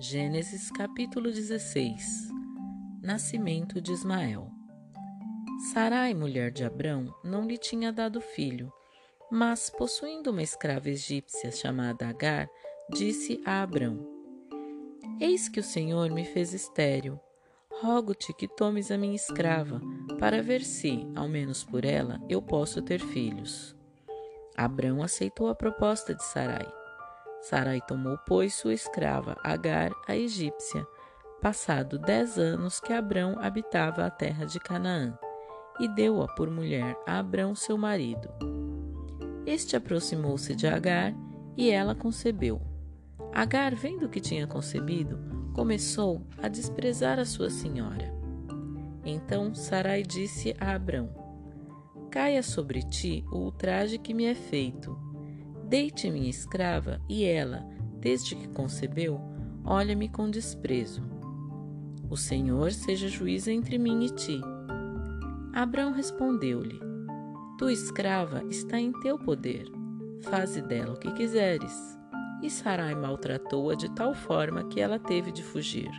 Gênesis capítulo 16 Nascimento de Ismael Sarai, mulher de Abrão, não lhe tinha dado filho, mas, possuindo uma escrava egípcia chamada Agar, disse a Abrão: Eis que o Senhor me fez estéril. Rogo-te que tomes a minha escrava, para ver se, ao menos por ela, eu posso ter filhos. Abrão aceitou a proposta de Sarai. Sarai tomou, pois, sua escrava Agar, a egípcia, passado dez anos que Abrão habitava a terra de Canaã, e deu-a por mulher a Abrão, seu marido. Este aproximou-se de Agar e ela concebeu. Agar, vendo que tinha concebido, começou a desprezar a sua senhora. Então Sarai disse a Abrão: Caia sobre ti o ultraje que me é feito Deite minha escrava, e ela, desde que concebeu, olha-me com desprezo. O Senhor seja juiz entre mim e ti. Abrão respondeu-lhe: Tua escrava está em teu poder. Faze dela o que quiseres. E Sarai maltratou-a de tal forma que ela teve de fugir.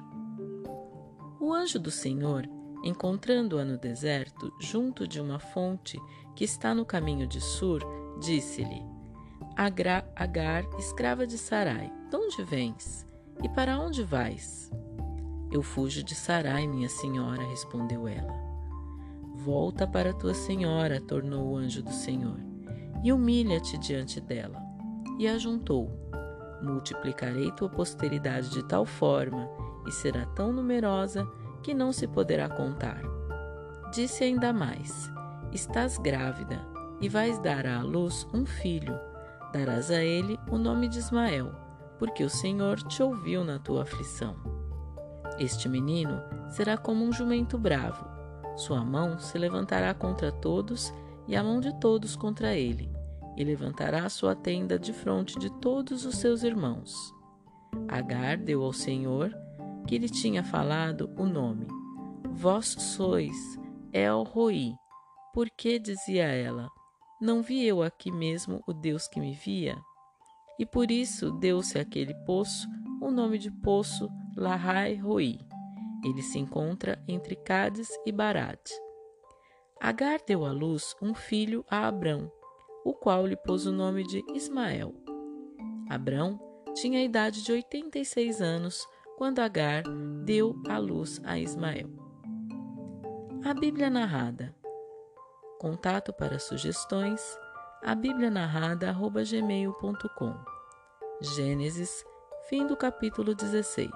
O anjo do Senhor, encontrando-a no deserto, junto de uma fonte que está no caminho de Sur, disse-lhe: Agra, Agar, escrava de Sarai, de onde vens? E para onde vais? Eu fujo de Sarai, minha senhora, respondeu ela. Volta para tua senhora, tornou o anjo do Senhor, e humilha-te diante dela. E ajuntou: Multiplicarei tua posteridade de tal forma, e será tão numerosa que não se poderá contar. Disse ainda mais: Estás grávida, e vais dar à luz um filho Darás a ele o nome de Ismael, porque o Senhor te ouviu na tua aflição. Este menino será como um jumento bravo. Sua mão se levantará contra todos e a mão de todos contra ele, e levantará sua tenda de frente de todos os seus irmãos. Agar deu ao Senhor, que lhe tinha falado, o nome. Vós sois El Roi, porque dizia ela: não vi eu aqui mesmo o Deus que me via? E por isso deu-se àquele poço o nome de Poço Lahai Roi. Ele se encontra entre Cádiz e Barat. Agar deu à luz um filho a Abrão, o qual lhe pôs o nome de Ismael. Abrão tinha a idade de 86 anos quando Agar deu à luz a Ismael. A Bíblia narrada Contato para sugestões, a Bíblia narrada gmail.com. Gênesis, fim do capítulo 16.